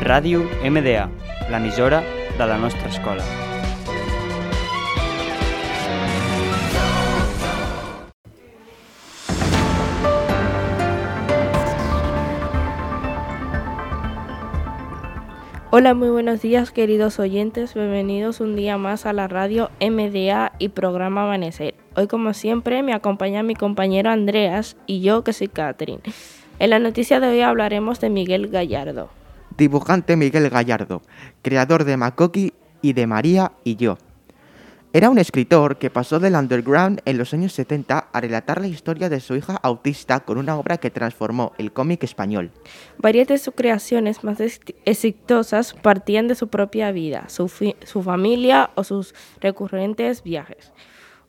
Ràdio MDA, l'emissora de la nostra escola. Hola, muy buenos días queridos oyentes, bienvenidos un día más a la radio MDA y programa Amanecer. Hoy como siempre me acompaña mi compañero Andreas y yo que soy Catherine. En la noticia de hoy hablaremos de Miguel Gallardo. Dibujante Miguel Gallardo, creador de Makoki y de María y yo. Era un escritor que pasó del underground en los años 70 a relatar la historia de su hija autista con una obra que transformó el cómic español. Varias de sus creaciones más exitosas partían de su propia vida, su, su familia o sus recurrentes viajes.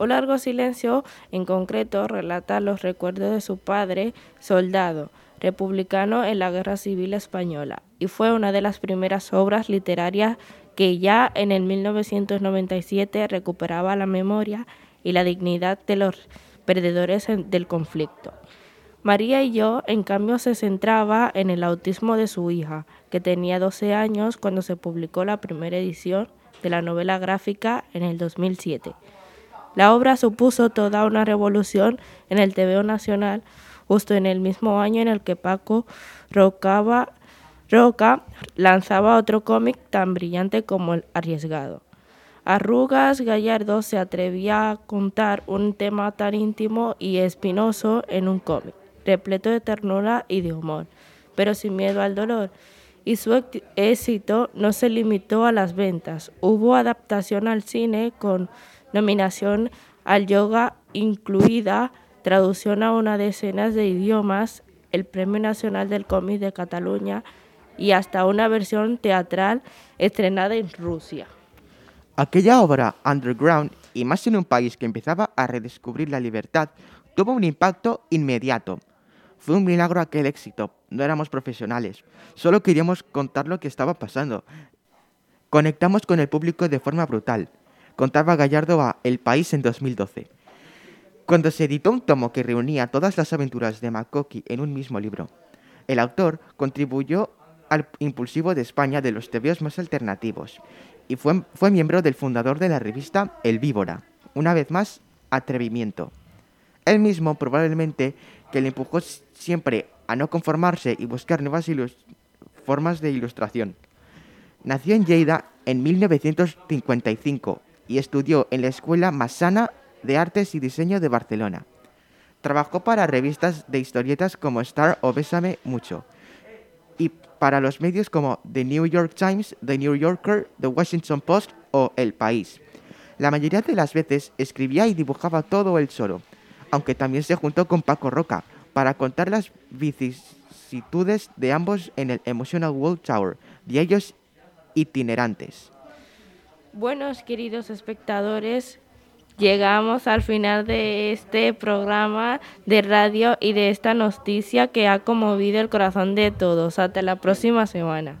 Un largo silencio, en concreto, relata los recuerdos de su padre, soldado, republicano en la Guerra Civil Española, y fue una de las primeras obras literarias que ya en el 1997 recuperaba la memoria y la dignidad de los perdedores del conflicto. María y yo, en cambio, se centraba en el autismo de su hija, que tenía 12 años cuando se publicó la primera edición de la novela gráfica en el 2007. La obra supuso toda una revolución en el TVO nacional, justo en el mismo año en el que Paco Rocaba Roca lanzaba otro cómic tan brillante como el arriesgado. Arrugas Gallardo se atrevía a contar un tema tan íntimo y espinoso en un cómic, repleto de ternura y de humor, pero sin miedo al dolor. Y su éxito no se limitó a las ventas. Hubo adaptación al cine con nominación al yoga incluida, traducción a una decena de idiomas, el Premio Nacional del Cómic de Cataluña, y hasta una versión teatral estrenada en Rusia. Aquella obra underground, y más en un país que empezaba a redescubrir la libertad, tuvo un impacto inmediato. Fue un milagro aquel éxito. No éramos profesionales, solo queríamos contar lo que estaba pasando. Conectamos con el público de forma brutal. Contaba Gallardo a El País en 2012. Cuando se editó un tomo que reunía todas las aventuras de Makoki en un mismo libro, el autor contribuyó al impulsivo de España de los tebeos más alternativos y fue, fue miembro del fundador de la revista El Víbora. Una vez más, atrevimiento. Él mismo probablemente que le empujó siempre a no conformarse y buscar nuevas formas de ilustración. Nació en Lleida en 1955 y estudió en la Escuela Massana de Artes y Diseño de Barcelona. Trabajó para revistas de historietas como Star o Bésame Mucho y para los medios como The New York Times, The New Yorker, The Washington Post o El País. La mayoría de las veces escribía y dibujaba todo él solo, aunque también se juntó con Paco Roca para contar las vicisitudes de ambos en el Emotional World Tower, de ellos itinerantes. Buenos queridos espectadores, llegamos al final de este programa de radio y de esta noticia que ha conmovido el corazón de todos. Hasta la próxima semana.